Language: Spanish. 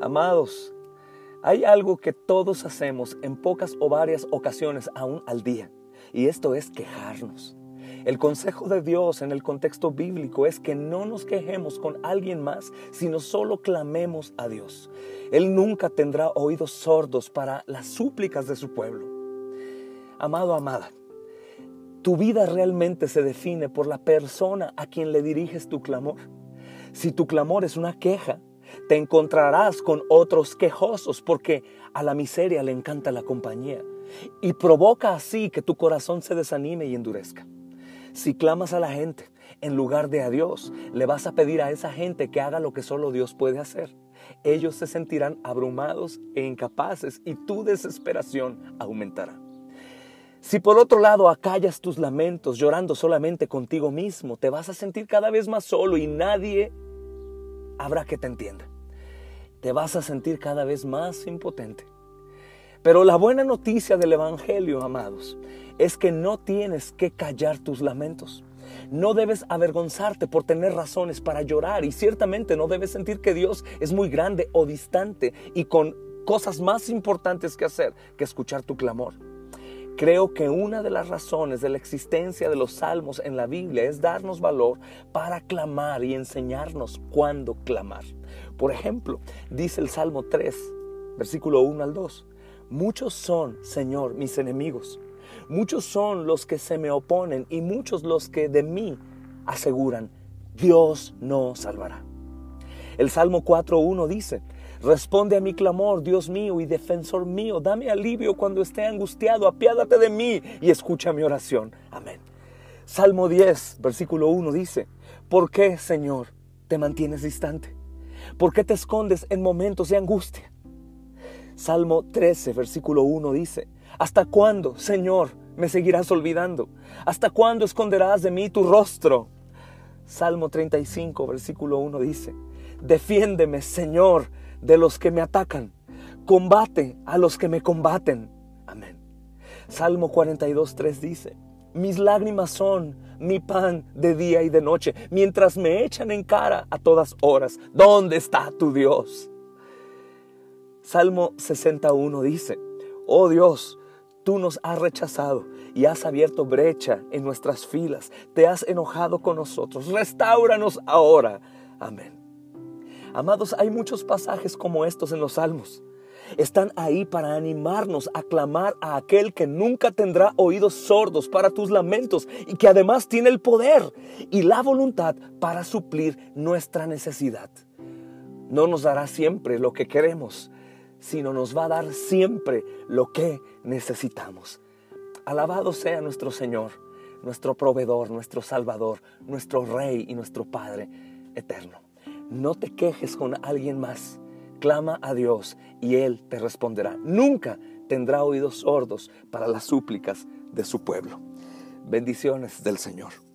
Amados, hay algo que todos hacemos en pocas o varias ocasiones aún al día, y esto es quejarnos. El consejo de Dios en el contexto bíblico es que no nos quejemos con alguien más, sino solo clamemos a Dios. Él nunca tendrá oídos sordos para las súplicas de su pueblo. Amado, amada, tu vida realmente se define por la persona a quien le diriges tu clamor. Si tu clamor es una queja, te encontrarás con otros quejosos porque a la miseria le encanta la compañía y provoca así que tu corazón se desanime y endurezca. Si clamas a la gente en lugar de a Dios, le vas a pedir a esa gente que haga lo que solo Dios puede hacer. Ellos se sentirán abrumados e incapaces y tu desesperación aumentará. Si por otro lado acallas tus lamentos llorando solamente contigo mismo, te vas a sentir cada vez más solo y nadie habrá que te entienda. Te vas a sentir cada vez más impotente. Pero la buena noticia del Evangelio, amados, es que no tienes que callar tus lamentos. No debes avergonzarte por tener razones para llorar y ciertamente no debes sentir que Dios es muy grande o distante y con cosas más importantes que hacer que escuchar tu clamor. Creo que una de las razones de la existencia de los salmos en la Biblia es darnos valor para clamar y enseñarnos cuándo clamar. Por ejemplo, dice el Salmo 3, versículo 1 al 2, muchos son, Señor, mis enemigos, muchos son los que se me oponen y muchos los que de mí aseguran, Dios no salvará. El Salmo 4.1 dice, Responde a mi clamor, Dios mío y defensor mío. Dame alivio cuando esté angustiado. Apiádate de mí y escucha mi oración. Amén. Salmo 10, versículo 1 dice, ¿por qué, Señor, te mantienes distante? ¿Por qué te escondes en momentos de angustia? Salmo 13, versículo 1 dice, ¿hasta cuándo, Señor, me seguirás olvidando? ¿Hasta cuándo esconderás de mí tu rostro? Salmo 35, versículo 1 dice, Defiéndeme, Señor, de los que me atacan. Combate a los que me combaten. Amén. Salmo 42, 3 dice, mis lágrimas son mi pan de día y de noche, mientras me echan en cara a todas horas. ¿Dónde está tu Dios? Salmo 61 dice, oh Dios, tú nos has rechazado y has abierto brecha en nuestras filas, te has enojado con nosotros, restauranos ahora. Amén. Amados, hay muchos pasajes como estos en los salmos. Están ahí para animarnos a clamar a aquel que nunca tendrá oídos sordos para tus lamentos y que además tiene el poder y la voluntad para suplir nuestra necesidad. No nos dará siempre lo que queremos, sino nos va a dar siempre lo que necesitamos. Alabado sea nuestro Señor, nuestro proveedor, nuestro Salvador, nuestro Rey y nuestro Padre eterno. No te quejes con alguien más. Clama a Dios y Él te responderá. Nunca tendrá oídos sordos para las súplicas de su pueblo. Bendiciones del Señor.